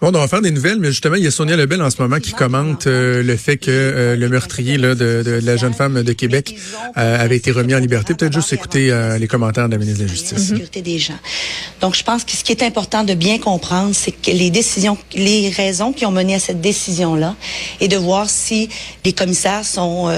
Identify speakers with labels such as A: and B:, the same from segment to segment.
A: Bon, on va faire des nouvelles, mais justement, il y a Sonia Lebel en ce moment qui commente euh, le fait que euh, le meurtrier là, de, de, la jeune femme de Québec euh, avait été remis en liberté. Peut-être juste écouter les commentaires de la ministre de la Justice.
B: sécurité des gens. Donc, je pense que ce qui est important de bien comprendre, c'est que les décisions, les raisons qui ont mené à cette décision-là, et de voir si les commissaires sont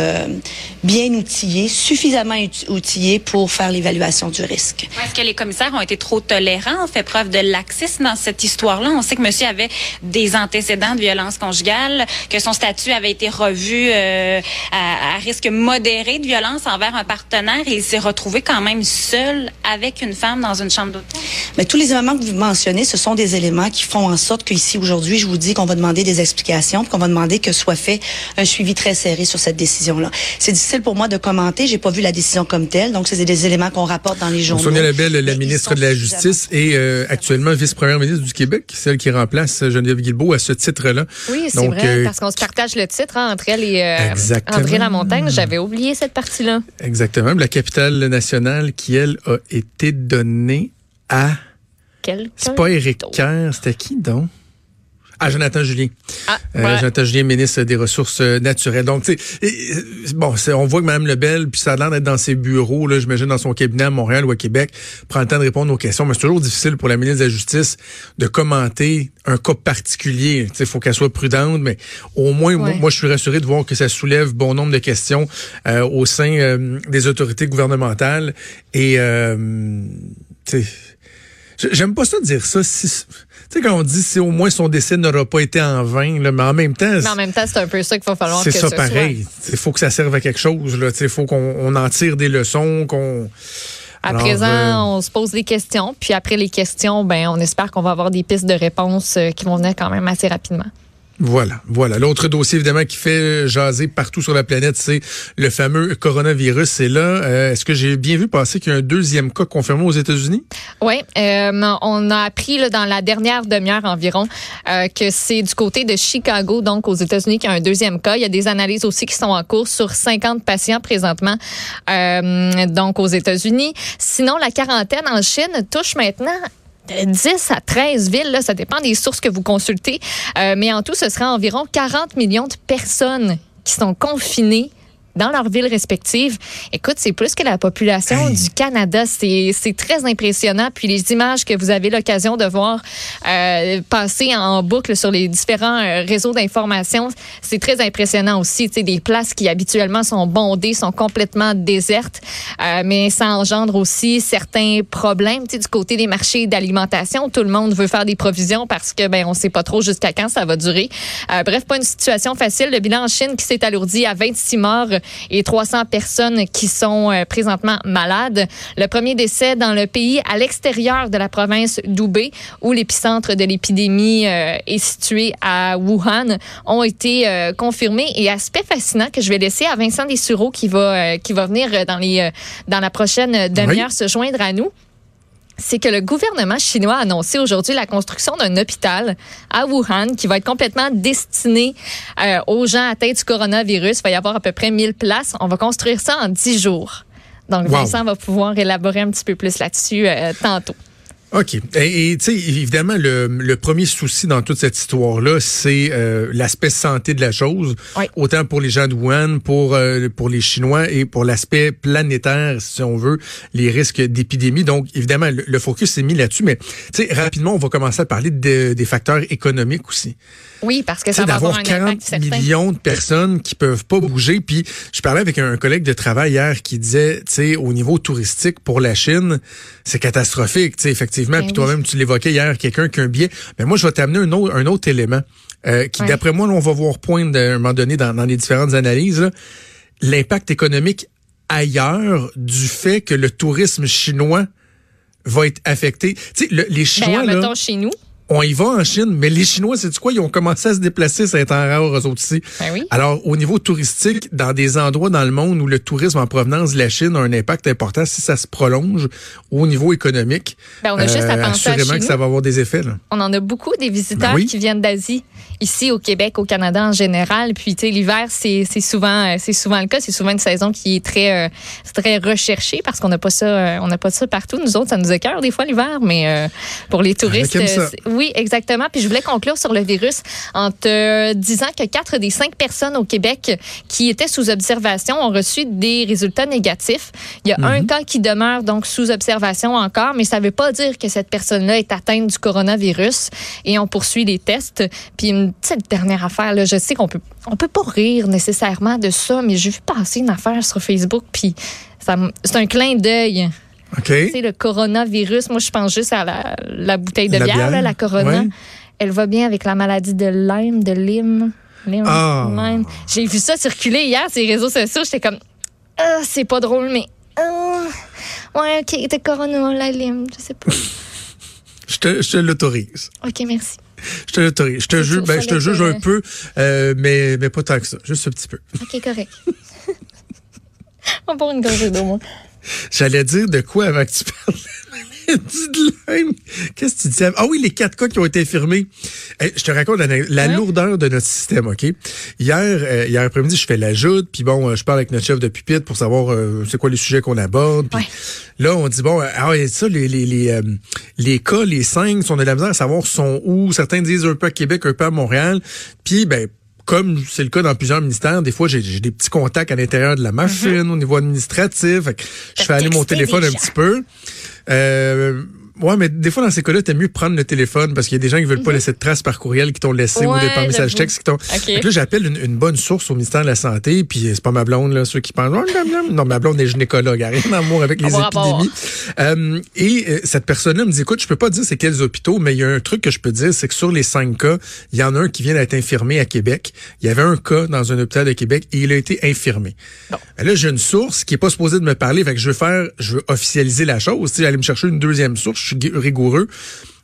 B: bien outillés, suffisamment outillés pour faire l'évaluation du risque.
C: Est-ce que les commissaires ont été trop tolérants, ont fait preuve de laxisme dans cette histoire-là? On sait que monsieur avait des antécédents de violence conjugale, que son statut avait été revu euh, à, risque modéré de violence envers un partenaire et il s'est retrouvé quand même seul avec une femme dans une chambre d'hôtel.
B: Mais tous les éléments que vous mentionnez, ce sont des éléments qui font en sorte qu'ici aujourd'hui, je vous dis qu'on va demander des explications, qu'on va demander que soit fait un suivi très serré sur cette décision-là. C'est difficile pour moi de commenter, j'ai pas vu la décision comme telle, donc c'est des éléments qu'on rapporte dans les journaux.
A: Sonia Lebel, la ministre de la Justice et euh, actuellement vice-première ministre du Québec, celle qui remplace Geneviève Guilbeault à ce titre-là.
D: Oui, c'est vrai, euh, parce qu'on se partage le titre hein, entre elle et euh, André Lamontagne. J'avais oublié cette partie-là.
A: Exactement. La capitale nationale qui, elle, a été donnée à... C'est pas Éric Kerr, c'était qui donc? Ah, Jonathan Julien. Ah, euh, Jonathan Julien, ministre des Ressources euh, naturelles. Donc, tu euh, bon, on voit que Mme Lebel, puis ça a l'air d'être dans ses bureaux, là, j'imagine dans son cabinet à Montréal ou à Québec, prend le temps de répondre aux questions. Mais c'est toujours difficile pour la ministre de la Justice de commenter un cas particulier. Tu sais, il faut qu'elle soit prudente, mais au moins, moi, je suis rassuré de voir que ça soulève bon nombre de questions au sein des autorités gouvernementales. Et, tu sais, J'aime pas ça dire ça. Si, tu sais, quand on dit si au moins son décès n'aura pas été en vain, là, mais en même temps.
D: Mais en même temps, c'est un peu ça qu'il va falloir
A: que
D: C'est
A: ça pareil. Il faut que ça serve à quelque chose. Il faut qu'on en tire des leçons, qu'on.
D: À présent, euh, on se pose des questions, puis après les questions, ben, on espère qu'on va avoir des pistes de réponse euh, qui vont venir quand même assez rapidement.
A: Voilà, voilà. L'autre dossier, évidemment, qui fait jaser partout sur la planète, c'est le fameux coronavirus. Là. Euh, est-ce que j'ai bien vu passer qu'il y a un deuxième cas confirmé aux États-Unis?
D: Oui, euh, on a appris dans la dernière demi-heure environ euh, que c'est du côté de Chicago, donc aux États-Unis, qu'il y a un deuxième cas. Il y a des analyses aussi qui sont en cours sur 50 patients présentement, donc aux États-Unis. Sinon, la quarantaine en Chine touche maintenant 10 à 13 villes, ça dépend des sources que vous consultez, euh, mais en tout, ce sera environ 40 millions de personnes qui sont confinées dans leurs villes respectives. Écoute, c'est plus que la population du Canada. C'est très impressionnant. Puis les images que vous avez l'occasion de voir euh, passer en boucle sur les différents euh, réseaux d'information, c'est très impressionnant aussi. Tu sais, des places qui habituellement sont bondées sont complètement désertes, euh, mais ça engendre aussi certains problèmes. Tu sais, du côté des marchés d'alimentation, tout le monde veut faire des provisions parce que ben on sait pas trop jusqu'à quand ça va durer. Euh, bref, pas une situation facile. Le bilan en Chine qui s'est alourdi à 26 morts et 300 personnes qui sont euh, présentement malades. Le premier décès dans le pays à l'extérieur de la province d'Hubei, où l'épicentre de l'épidémie euh, est situé à Wuhan, ont été euh, confirmés. Et aspect fascinant que je vais laisser à Vincent Dessureau qui va qui va venir dans les dans la prochaine demi-heure se joindre à nous c'est que le gouvernement chinois a annoncé aujourd'hui la construction d'un hôpital à Wuhan qui va être complètement destiné euh, aux gens atteints du coronavirus. Il va y avoir à peu près 1000 places. On va construire ça en 10 jours. Donc, Vincent va pouvoir élaborer un petit peu plus là-dessus euh, tantôt.
A: OK. Et tu sais, évidemment, le, le, premier souci dans toute cette histoire-là, c'est euh, l'aspect santé de la chose. Autant pour les gens de Wuhan, pour, euh, pour les Chinois et pour l'aspect planétaire, si on veut, les risques d'épidémie. Donc, évidemment, le, focus s'est mis là-dessus. Mais tu sais, rapidement, on va commencer à parler des facteurs économiques aussi.
D: Oui, parce que ça va avoir un 40
A: millions de personnes qui peuvent pas bouger. Puis, je parlais avec un collègue de travail hier qui disait, tu sais, au niveau touristique pour la Chine, c'est catastrophique, tu sais, effectivement. Ben puis toi-même, tu l'évoquais hier, quelqu'un qui a un billet. Mais moi, je vais t'amener un autre, un autre élément euh, qui, d'après moi, on va voir poindre à un moment donné dans, dans les différentes analyses, l'impact économique ailleurs du fait que le tourisme chinois va être affecté. Tu sais, les ben, Chinois,
D: ben, là, chez nous
A: on y va en Chine, mais les Chinois, c'est quoi? Ils ont commencé à se déplacer, ça en rare eux autres aussi.
D: Ben
A: Alors, au niveau touristique, dans des endroits dans le monde où le tourisme en provenance de la Chine a un impact important, si ça se prolonge au niveau économique,
D: ben, on a juste à euh, penser
A: assurément que ça va avoir des effets. Là.
D: On en a beaucoup des visiteurs ben qui viennent d'Asie, ici au Québec, au Canada en général. Puis, tu sais, l'hiver, c'est souvent, c'est souvent le cas. C'est souvent une saison qui est très, euh, très recherchée parce qu'on n'a pas ça, euh, on n'a pas ça partout. Nous autres, ça nous écœure des fois l'hiver, mais pour les touristes, oui, exactement. Puis je voulais conclure sur le virus en te disant que quatre des cinq personnes au Québec qui étaient sous observation ont reçu des résultats négatifs. Il y a un mhm. cas qui demeure donc sous observation encore, mais ça ne veut pas dire que cette personne-là est atteinte du coronavirus et on poursuit les tests. Puis une petite dernière affaire, là, je sais qu'on peut on peut pas rire nécessairement de ça, mais j'ai vu passer une affaire sur Facebook, puis c'est un clin d'œil.
A: C'est
D: le coronavirus. Moi, je pense juste à la, bouteille de bière, la Corona. Elle va bien avec la maladie de Lyme, de Lyme.
A: Ah.
D: J'ai vu ça circuler hier sur les réseaux sociaux. J'étais comme, ah, c'est pas drôle, mais. Ah, ouais, OK, t'es Corona, la Lyme, je sais pas.
A: je te, je l'autorise.
D: OK, merci.
A: Je te l'autorise. Je te juge, ben, je te juge un peu, euh, mais, mais pas tant que ça. Juste un petit peu.
D: OK, correct. On prend une gorgée d'eau, moi.
A: J'allais dire de quoi avant que tu parles de Qu'est-ce que tu disais? Ah oui, les quatre cas qui ont été infirmés. je te raconte la, lourdeur de notre système, OK? Hier, euh, hier après-midi, je fais l'ajout, puis bon, euh, je parle avec notre chef de pupitre pour savoir euh, c'est quoi les sujets qu'on aborde. Puis là, on dit, bon, ah ça, les, les, les, les cas, les cinq, on a de la misère à savoir sont où? Certains disent un peu à Québec, un peu à Montréal. Puis, ben, comme c'est le cas dans plusieurs ministères, des fois, j'ai des petits contacts à l'intérieur de la machine, mm-hmm. au niveau administratif. je fais aller mon téléphone un petit peu. Euh, Ouais, mais des fois, dans ces cas-là, t'aimes mieux prendre le téléphone parce qu'il y a des gens qui veulent pas mhm. laisser de traces par courriel qui t'ont laissé ou des par message texte qui t'ont. là, j'appelle une, bonne source au ministère de la Santé, puis c'est pas ma blonde, là, ceux qui pensent. Oh, non, ma blonde est gynécologue, rien d'amour avec les épidémies. Euh, et euh, cette personne-là me dit, écoute, je peux pas dire c'est quels hôpitaux, mais il y a un truc que je peux dire, c'est que sur les cinq cas, il y en a un qui vient d'être infirmé à Québec. Il y avait un cas dans un hôpital de Québec et il a été infirmé. Bon. Ben là, j'ai une source qui est pas supposée de me parler, fait que je veux faire, je veux officialiser la chose. Aller me chercher une deuxième source, suis rigoureux.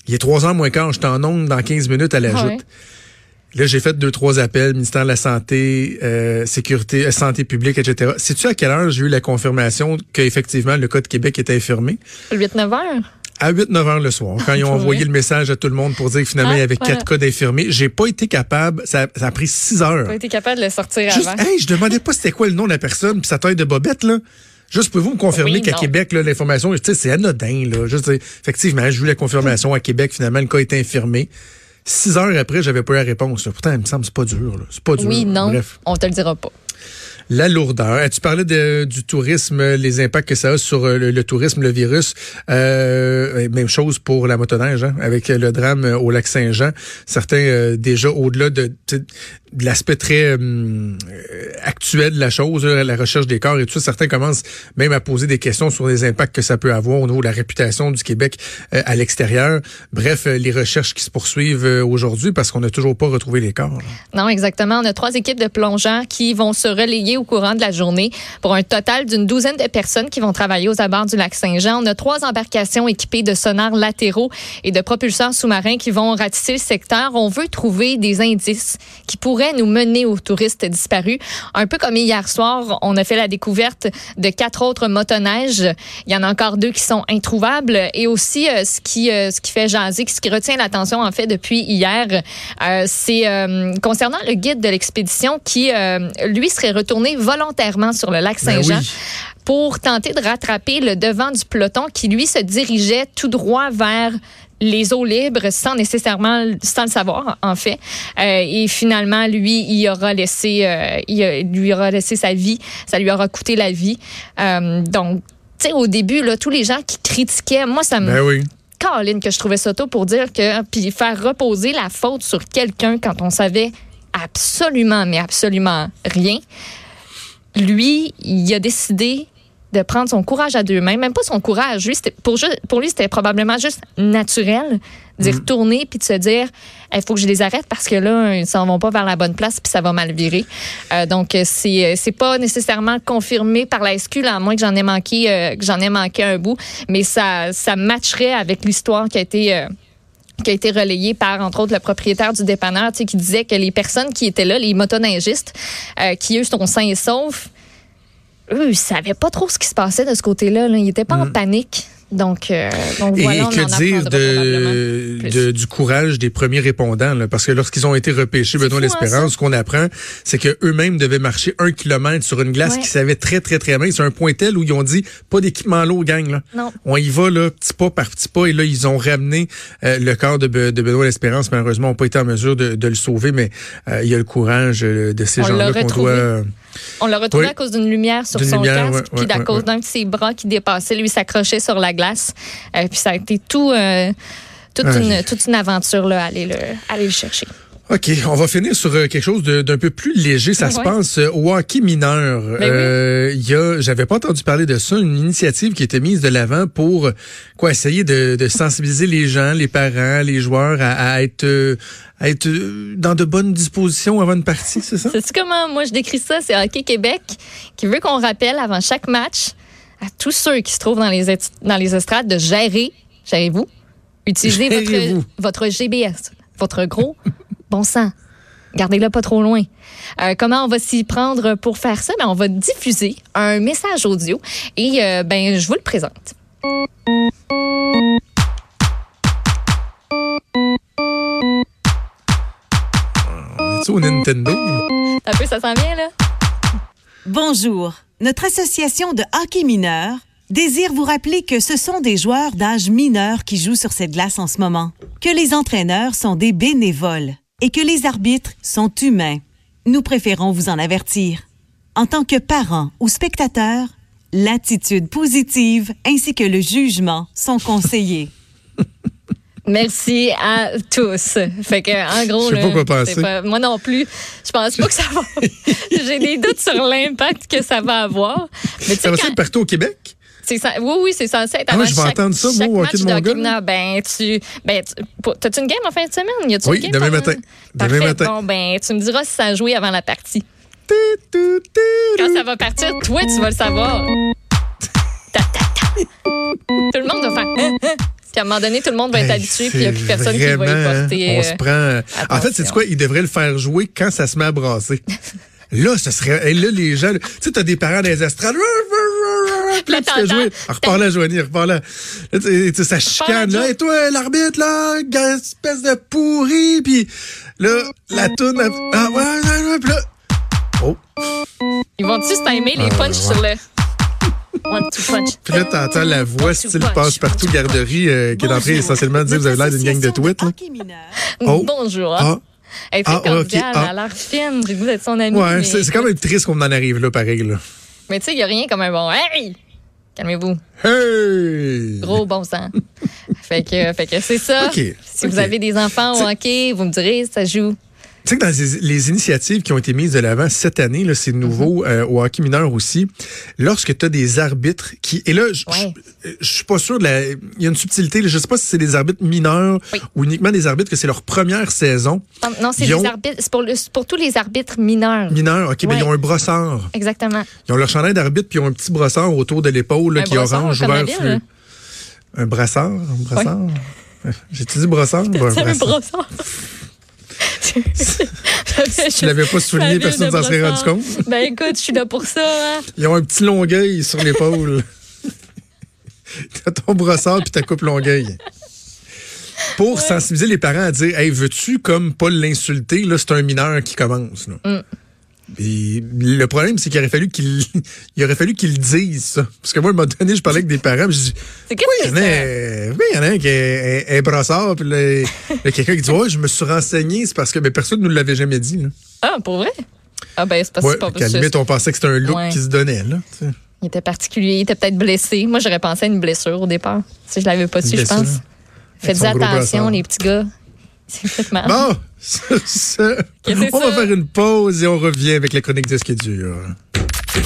A: Il est trois ans moins quart, je t'en onde dans 15 minutes à la joute. Là, j'ai fait deux, trois appels, ministère de la Santé, euh, Sécurité, euh, Santé publique, etc. Sais-tu à quelle heure j'ai eu la confirmation qu'effectivement le Code Québec était infirmé?
D: 8-9 heures?
A: À 8-9 heures le soir, quand ils ont envoyé le message à tout le monde pour dire que finalement, il y avait ah, quatre cas d'infirmés. J'ai pas été capable, ça, a pris 6 heures.
D: Pas été capable de le sortir
A: Juste,
D: avant.
A: Hey, je demandais pas c'était quoi le nom de la personne puis sa taille de bobette, là. Juste, pouvez-vous me confirmer qu'à Québec, l'information, c'est anodin. Là. Juste, effectivement, j'ai eu la confirmation à Québec, finalement, le cas est infirmé. Six heures après, j'avais pas eu la réponse. Pourtant, il me semble que c'est pas dur. C'est pas dur.
D: Oui, non. Bref. On te le dira pas
A: la lourdeur. Tu parlais de, du tourisme, les impacts que ça a sur euh, le, tourisme, le virus. Euh, même chose pour la motoneige, hein, avec le drame au lac Saint-Jean. Certains euh, déjà au-delà de, de, l'aspect très actuel de la chose, la recherche des corps et tout ça, certains commencent même à poser des questions sur les impacts que ça peut avoir au niveau de la réputation du Québec à l'extérieur. Bref, les recherches qui se poursuivent aujourd'hui parce qu'on n'a toujours pas retrouvé les corps.
D: Non, exactement. On a trois équipes de plongeurs qui vont se relayer au courant de la journée pour un total d'une douzaine de personnes qui vont travailler aux abords du lac Saint-Jean. On a trois embarcations équipées de sonars latéraux et de propulseurs sous-marins qui vont ratisser le secteur. On veut trouver des indices qui pourraient nous mener aux touristes disparus. Un peu comme hier soir, on a fait la découverte de quatre autres motoneiges. Il y en a encore deux qui sont introuvables. Et aussi, euh, ce qui euh, ce qui fait jaser, ce qui retient l'attention en fait depuis hier, euh, c'est concernant le guide de l'expédition qui lui serait retourné volontairement sur le lac ben Saint-Jean. pour tenter de rattraper le devant du peloton qui, lui, se dirigeait tout droit vers les eaux libres sans nécessairement sans le savoir en fait. Euh, et finalement lui il aura laissé euh, il lui aura laissé sa vie. Ça lui aura coûté la vie. Euh, donc tu sais au début là tous les gens qui critiquaient moi ça me
A: ben oui.
D: Caroline que je trouvais ça tôt pour dire que puis faire reposer la faute sur quelqu'un quand on savait absolument mais absolument rien. Lui, il a décidé de prendre son courage à deux mains, même pas son courage, lui, pour, pour lui, c'était probablement juste naturel d'y mm. retourner puis de se dire il faut que je les arrête parce que là, ils s'en vont pas vers la bonne place puis ça va mal virer. Euh, donc, c'est c'est pas nécessairement confirmé par la SQ, à moins que j'en ai manqué euh, que j'en ai manqué un bout, mais ça, ça matcherait avec l'histoire qui a été. Euh, qui a été relayé par, entre autres, le propriétaire du dépanneur, qui disait que les personnes qui étaient là, les motoneigistes, euh, qui, eux, sont sains et saufs, eux, ils savaient pas trop ce qui se passait de ce côté-là. Ils n'étaient pas en mm. panique. Donc, euh, donc
A: voilà, Et que dire de, du courage des premiers répondants, là, parce que lorsqu'ils ont été repêchés, Benoît hein, L'Espérance, ce qu'on apprend, c'est que eux-mêmes devaient marcher un kilomètre sur une glace qui savait très, très, très bien. C'est un point tel où ils ont dit, pas d'équipement l'eau, gang. Là.
D: Non.
A: On y va, là, petit pas par petit pas. Et là, ils ont ramené euh, le corps de, de Benoît L'Espérance. Malheureusement, on n'a pas été en mesure de, de le sauver, mais euh, il y a le courage euh, de ces gens-là qu'on doit...
D: On l'a retrouvé à cause d'une lumière sur son casque, puis à cause d'un de ses bras qui dépassait, lui s'accrochait sur la glace. Euh, puis ça a été tout, euh, toute, une, toute une aventure là, aller le, aller le chercher.
A: OK, on va finir sur euh, quelque chose d'un peu plus léger. Ça se passe au hockey mineur. Ben il y a, j'avais pas entendu parler de ça, une initiative qui était mise de l'avant pour quoi essayer de, de, sensibiliser les gens, les parents, les joueurs à, à être à être dans de bonnes dispositions avant une partie, c'est ça?
D: C'est comment moi je décris ça? C'est Hockey Québec qui veut qu'on rappelle avant chaque match à tous ceux qui se trouvent dans les, dans les estrades de gérer, gérez-vous, utilisez votre, votre GBS, votre gros bon sang. Gardez-le pas trop loin. Euh, comment on va s'y prendre pour faire ça? Ben, on va diffuser un message audio et euh, ben, je vous le présente.
A: On est Nintendo?
D: Un peu, ça s'en vient, là?
E: Bonjour. Notre association de hockey mineur désire vous rappeler que ce sont des joueurs d'âge mineur qui jouent sur cette glace en ce moment, que les entraîneurs sont des bénévoles et que les arbitres sont humains. Nous préférons vous en avertir. En tant que parents ou spectateurs, l'attitude positive ainsi que le jugement sont conseillés.
D: Merci à tous. Fait que, en gros,
A: je sais pas quoi penser.
D: moi non plus. Je pense pas que ça va. J'ai des doutes sur l'impact que ça va avoir.
A: Mais ça va quand... être partout au Québec?
D: Ça, oui, oui, c'est censé être
A: ah, je vais entendre ça, moi, hockey de mon gars.
D: Ben, tu, ben, t'as-tu une game en fin de semaine? Y a-tu
A: oui,
D: une game
A: demain matin. Demain matin.
D: Bon, ben, tu me diras si ça a joué avant la partie. Quand ça va partir, toi, tu vas le savoir. Tout le monde va faire. Hein, hein. Puis à un moment donné, tout le monde va être habitué, puis il n'y a plus personne qui va y porter.
A: On se prend. En fait, c'est quoi? Il devrait le faire jouer quand ça se met à brasser. là, ce serait. Et là, les gens. Tu sais, t'as des parents des estrades. Puis là, tu fais jouer. Repars là, Joanie, repars là. là ça chicane, là. Et toi, l'arbitre, là, espèce de pourri. Puis là, la toune. Ah, ouais, ouais, ouais. Puis là. Oh.
D: Ils vont-tu timer les ah, punchs sur le.
A: Puis là, t'entends la voix style passe-partout garderie euh, qui est en train essentiellement de dire vous avez l'air d'une gang de tweets.
D: Oh. Bonjour. Ah. Elle très ah, cordiale, okay. ah. elle a l'air fine, j'ai goût d'être son amie.
A: Ouais, c'est quand même triste qu'on en arrive là, pareil. Là.
D: Mais tu sais, il n'y a rien comme un bon Hey! Calmez-vous.
A: Hey!
D: Gros bon sang. fait que, fait que c'est ça. Si vous avez des enfants au hockey, vous me direz, ça joue
A: sais que dans les, initiatives qui ont été mises de l'avant cette année, là, c'est nouveau mm-hmm. euh, au hockey mineur aussi, lorsque tu as des arbitres qui... Et là, je suis pas sûr, de il y a une subtilité, je sais pas si c'est des arbitres mineurs ou uniquement des arbitres que c'est leur première saison.
D: Non, c'est pour, pour, tous les arbitres mineurs.
A: Mineurs, OK, mais ben, ils ont un brossard.
D: Exactement.
A: Ils ont leur chandail d'arbitre puis ils ont un petit brossard autour de l'épaule qui est orange ouvert. Un brassard, un brassard? J'ai-tu dit brossard?
D: un brossard.
A: si tu l'avais pas souligné, personne ne s'en serait rendu compte.
D: ben écoute, je suis là pour ça. Hein.
A: Ils ont un petit longueuil sur l'épaule. T'as ton brossard puis ta coupe longueuil. Pour sensibiliser les parents à dire Hey, veux-tu comme pas l'insulter? Là, c'est un mineur qui commence. Là. Mm. Et le problème, c'est qu'il aurait fallu qu'il il aurait fallu qu'il dise ça. Parce que moi, à un moment donné, je parlais avec des parents, je dis
D: oui, il y en
A: a, oui, il y en a un qui est un, brassard, puis il y a quelqu'un qui dit Ouais, je me suis renseigné, c'est parce que mais personne ne nous l'avait jamais dit. Là.
D: Ah, pour vrai? Ah ben c'est pas
A: ouais,
D: pas
A: qu'à limite, on pensait que c'était un look qui se donnait, là.
D: Il était particulier, il était peut-être blessé. Moi, j'aurais pensé à une blessure au départ. Si je l'avais pas su, je pense. Faites attention, les petits gars. C'est mal.
A: Bon, ça, on va faire une pause et on revient avec la chronique de ce qui est dur.